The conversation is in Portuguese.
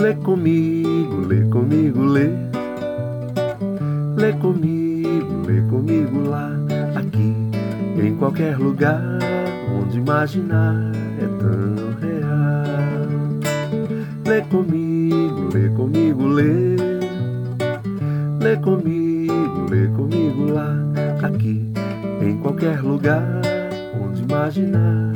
Lê comigo, lê comigo, lê. Lê comigo, lê comigo lá, aqui, em qualquer lugar onde imaginar é tão real. Lê comigo, lê comigo, lê. Lê comigo, lê comigo lá, aqui, em qualquer lugar onde imaginar